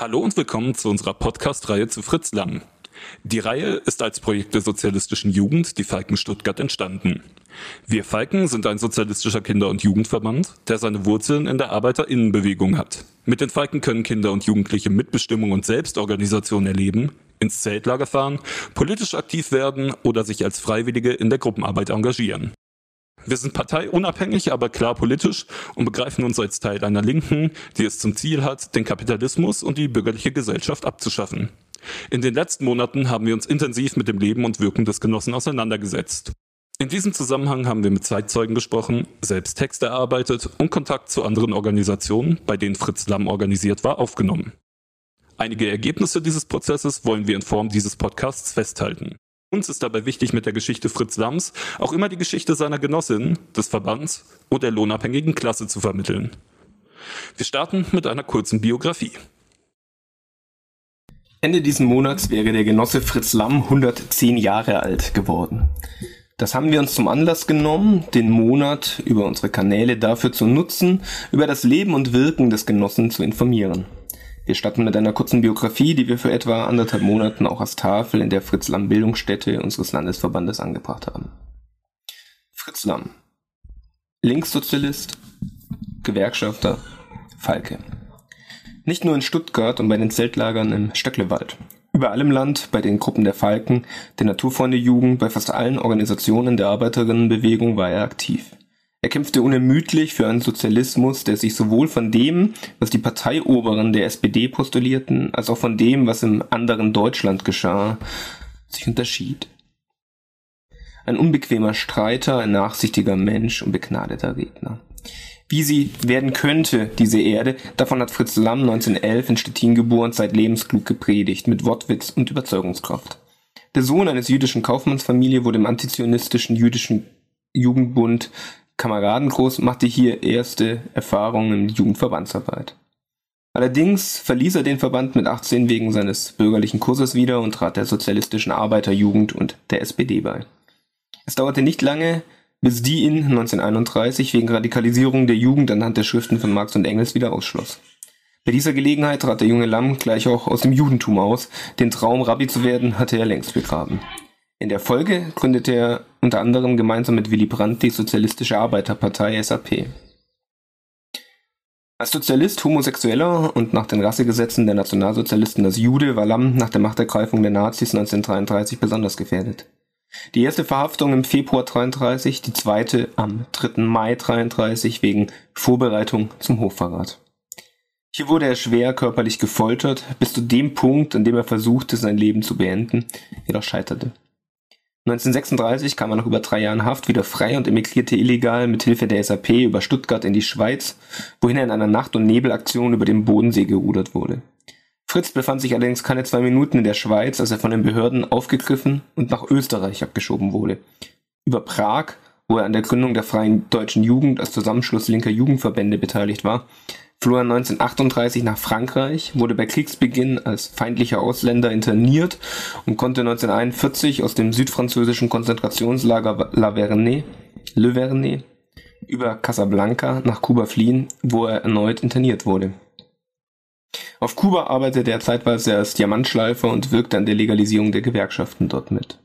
Hallo und willkommen zu unserer Podcast-Reihe zu Fritz Lang. Die Reihe ist als Projekt der sozialistischen Jugend, die Falken Stuttgart, entstanden. Wir Falken sind ein sozialistischer Kinder- und Jugendverband, der seine Wurzeln in der Arbeiterinnenbewegung hat. Mit den Falken können Kinder und Jugendliche Mitbestimmung und Selbstorganisation erleben, ins Zeltlager fahren, politisch aktiv werden oder sich als Freiwillige in der Gruppenarbeit engagieren. Wir sind parteiunabhängig, aber klar politisch und begreifen uns als Teil einer Linken, die es zum Ziel hat, den Kapitalismus und die bürgerliche Gesellschaft abzuschaffen. In den letzten Monaten haben wir uns intensiv mit dem Leben und Wirken des Genossen auseinandergesetzt. In diesem Zusammenhang haben wir mit Zeitzeugen gesprochen, selbst Texte erarbeitet und Kontakt zu anderen Organisationen, bei denen Fritz Lamm organisiert war, aufgenommen. Einige Ergebnisse dieses Prozesses wollen wir in Form dieses Podcasts festhalten. Uns ist dabei wichtig, mit der Geschichte Fritz Lamms auch immer die Geschichte seiner Genossin, des Verbands und der lohnabhängigen Klasse zu vermitteln. Wir starten mit einer kurzen Biografie. Ende diesen Monats wäre der Genosse Fritz Lamm 110 Jahre alt geworden. Das haben wir uns zum Anlass genommen, den Monat über unsere Kanäle dafür zu nutzen, über das Leben und Wirken des Genossen zu informieren. Wir starten mit einer kurzen Biografie, die wir für etwa anderthalb Monaten auch als Tafel in der Fritz Lamm Bildungsstätte unseres Landesverbandes angebracht haben. Fritz Lamm. Linkssozialist, Gewerkschafter, Falke. Nicht nur in Stuttgart und bei den Zeltlagern im Stöcklewald. Überall im Land, bei den Gruppen der Falken, der Naturfreunde Jugend, bei fast allen Organisationen der Arbeiterinnenbewegung war er aktiv. Er kämpfte unermüdlich für einen Sozialismus, der sich sowohl von dem, was die Parteioberen der SPD postulierten, als auch von dem, was im anderen Deutschland geschah, sich unterschied. Ein unbequemer Streiter, ein nachsichtiger Mensch und begnadeter Redner. Wie sie werden könnte, diese Erde, davon hat Fritz Lamm 1911 in Stettin geboren, seit lebensklug gepredigt, mit Wortwitz und Überzeugungskraft. Der Sohn eines jüdischen Kaufmannsfamilie wurde im antizionistischen jüdischen Jugendbund Kameraden groß, machte hier erste Erfahrungen in Jugendverbandsarbeit. Allerdings verließ er den Verband mit 18 wegen seines bürgerlichen Kurses wieder und trat der sozialistischen Arbeiterjugend und der SPD bei. Es dauerte nicht lange, bis die ihn 1931 wegen Radikalisierung der Jugend anhand der Schriften von Marx und Engels wieder ausschloss. Bei dieser Gelegenheit trat der junge Lamm gleich auch aus dem Judentum aus, den Traum Rabbi zu werden hatte er längst begraben. In der Folge gründete er unter anderem gemeinsam mit Willy Brandt die Sozialistische Arbeiterpartei SAP. Als Sozialist, Homosexueller und nach den Rassegesetzen der Nationalsozialisten als Jude war Lamm nach der Machtergreifung der Nazis 1933 besonders gefährdet. Die erste Verhaftung im Februar 33, die zweite am 3. Mai 33 wegen Vorbereitung zum Hochverrat. Hier wurde er schwer körperlich gefoltert, bis zu dem Punkt, an dem er versuchte, sein Leben zu beenden, jedoch scheiterte. 1936 kam er nach über drei Jahren Haft wieder frei und emigrierte illegal mit Hilfe der SAP über Stuttgart in die Schweiz, wohin er in einer Nacht- und Nebelaktion über den Bodensee gerudert wurde. Fritz befand sich allerdings keine zwei Minuten in der Schweiz, als er von den Behörden aufgegriffen und nach Österreich abgeschoben wurde. Über Prag, wo er an der Gründung der Freien Deutschen Jugend als Zusammenschluss linker Jugendverbände beteiligt war, floh er 1938 nach Frankreich, wurde bei Kriegsbeginn als feindlicher Ausländer interniert und konnte 1941 aus dem südfranzösischen Konzentrationslager La Vernay, Le Vernay über Casablanca nach Kuba fliehen, wo er erneut interniert wurde. Auf Kuba arbeitete er zeitweise als Diamantschleifer und wirkte an der Legalisierung der Gewerkschaften dort mit.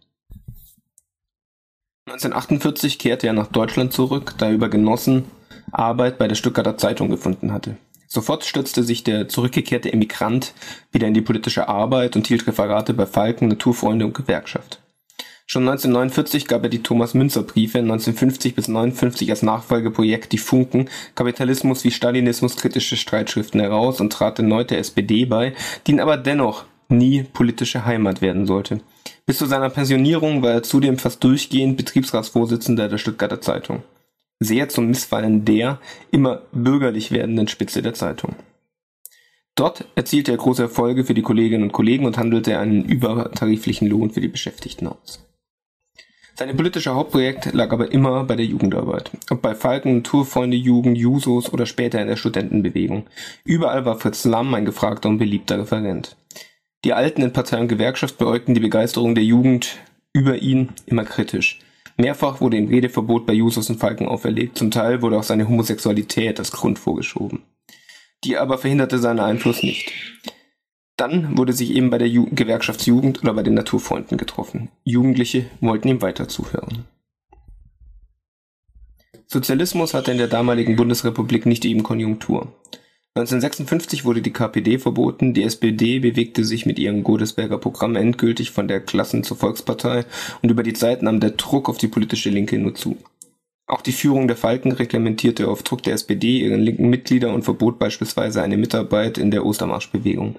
1948 kehrte er nach Deutschland zurück, da er über Genossen Arbeit bei der Stuttgarter Zeitung gefunden hatte. Sofort stürzte sich der zurückgekehrte Emigrant wieder in die politische Arbeit und hielt Referate bei Falken, Naturfreunde und Gewerkschaft. Schon 1949 gab er die Thomas-Münzer-Briefe, 1950 bis 1959 als Nachfolgeprojekt die Funken, Kapitalismus wie Stalinismus kritische Streitschriften heraus und trat erneut der SPD bei, die ihn aber dennoch nie politische Heimat werden sollte. Bis zu seiner Pensionierung war er zudem fast durchgehend Betriebsratsvorsitzender der Stuttgarter Zeitung sehr zum Missfallen der immer bürgerlich werdenden Spitze der Zeitung. Dort erzielte er große Erfolge für die Kolleginnen und Kollegen und handelte einen übertariflichen Lohn für die Beschäftigten aus. Seine politische Hauptprojekt lag aber immer bei der Jugendarbeit. Ob bei Falken, Tourfreunde, Jugend, Jusos oder später in der Studentenbewegung. Überall war Fritz Lamm ein gefragter und beliebter Referent. Die Alten in Partei und Gewerkschaft beäugten die Begeisterung der Jugend über ihn immer kritisch. Mehrfach wurde ihm Redeverbot bei Jusos und Falken auferlegt, zum Teil wurde auch seine Homosexualität als Grund vorgeschoben. Die aber verhinderte seinen Einfluss nicht. Dann wurde sich eben bei der Ju Gewerkschaftsjugend oder bei den Naturfreunden getroffen. Jugendliche wollten ihm weiter zuhören. Sozialismus hatte in der damaligen Bundesrepublik nicht eben Konjunktur. 1956 wurde die KPD verboten, die SPD bewegte sich mit ihrem Godesberger Programm endgültig von der Klassen- zur Volkspartei und über die Zeit nahm der Druck auf die politische Linke nur zu. Auch die Führung der Falken reglementierte auf Druck der SPD ihren linken Mitglieder und verbot beispielsweise eine Mitarbeit in der Ostermarschbewegung.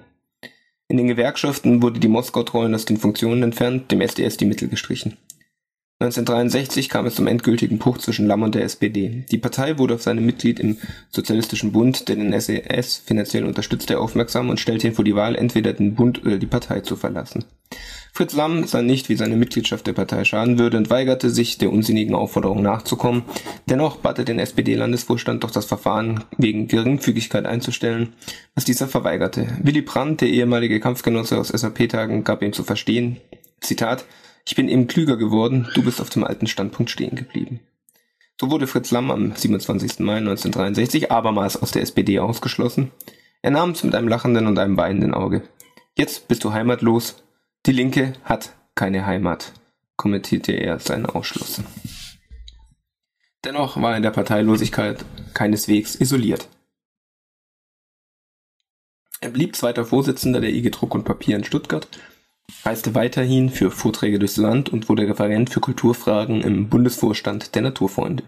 In den Gewerkschaften wurde die Moskau-Trollen aus den Funktionen entfernt, dem SDS die Mittel gestrichen. 1963 kam es zum endgültigen Bruch zwischen Lamm und der SPD. Die Partei wurde auf seine Mitglied im Sozialistischen Bund, der den SES finanziell unterstützte, aufmerksam und stellte ihn vor die Wahl, entweder den Bund oder die Partei zu verlassen. Fritz Lamm sah nicht, wie seine Mitgliedschaft der Partei schaden würde und weigerte sich, der unsinnigen Aufforderung nachzukommen. Dennoch bat er den SPD-Landesvorstand doch das Verfahren wegen Geringfügigkeit einzustellen, was dieser verweigerte. Willy Brandt, der ehemalige Kampfgenosse aus SAP-Tagen, gab ihm zu verstehen, Zitat, ich bin eben klüger geworden, du bist auf dem alten Standpunkt stehen geblieben. So wurde Fritz Lamm am 27. Mai 1963 abermals aus der SPD ausgeschlossen. Er nahm es mit einem lachenden und einem weinenden Auge. Jetzt bist du heimatlos. Die Linke hat keine Heimat, kommentierte er seinen Ausschluss. Dennoch war er in der Parteilosigkeit keineswegs isoliert. Er blieb zweiter Vorsitzender der IG Druck und Papier in Stuttgart reiste weiterhin für Vorträge durchs Land und wurde Referent für Kulturfragen im Bundesvorstand der Naturfreunde.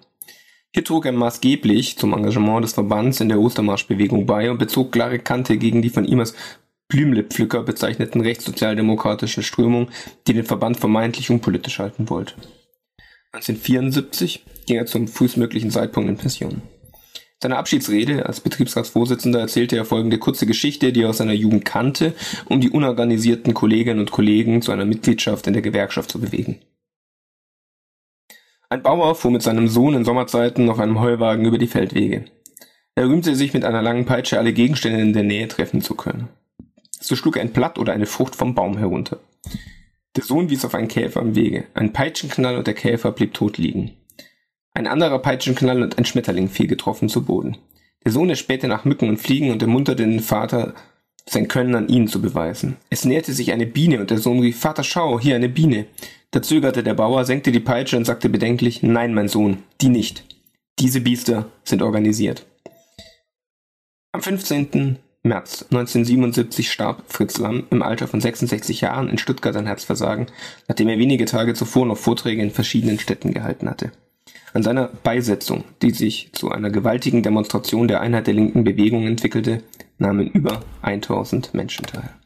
Hier trug er maßgeblich zum Engagement des Verbands in der Ostermarschbewegung bei und bezog klare Kante gegen die von ihm als Blümlepflücker bezeichneten rechtssozialdemokratischen Strömung, die den Verband vermeintlich unpolitisch halten wollte. 1974 ging er zum frühestmöglichen Zeitpunkt in Pension seiner Abschiedsrede als Betriebsratsvorsitzender erzählte er folgende kurze Geschichte, die er aus seiner Jugend kannte, um die unorganisierten Kolleginnen und Kollegen zu einer Mitgliedschaft in der Gewerkschaft zu bewegen. Ein Bauer fuhr mit seinem Sohn in Sommerzeiten auf einem Heuwagen über die Feldwege. Er rühmte sich mit einer langen Peitsche alle Gegenstände in der Nähe treffen zu können. So schlug er ein Blatt oder eine Frucht vom Baum herunter. Der Sohn wies auf einen Käfer am Wege. Ein Peitschenknall und der Käfer blieb tot liegen. Ein anderer Peitschenknall und ein Schmetterling fiel getroffen zu Boden. Der Sohn erspähte nach Mücken und Fliegen und ermunterte den Vater, sein Können an ihnen zu beweisen. Es näherte sich eine Biene und der Sohn rief, Vater, schau, hier eine Biene. Da zögerte der Bauer, senkte die Peitsche und sagte bedenklich, nein, mein Sohn, die nicht. Diese Biester sind organisiert. Am 15. März 1977 starb Fritz Lamm im Alter von 66 Jahren in Stuttgart an Herzversagen, nachdem er wenige Tage zuvor noch Vorträge in verschiedenen Städten gehalten hatte. An seiner Beisetzung, die sich zu einer gewaltigen Demonstration der Einheit der linken Bewegung entwickelte, nahmen über 1000 Menschen teil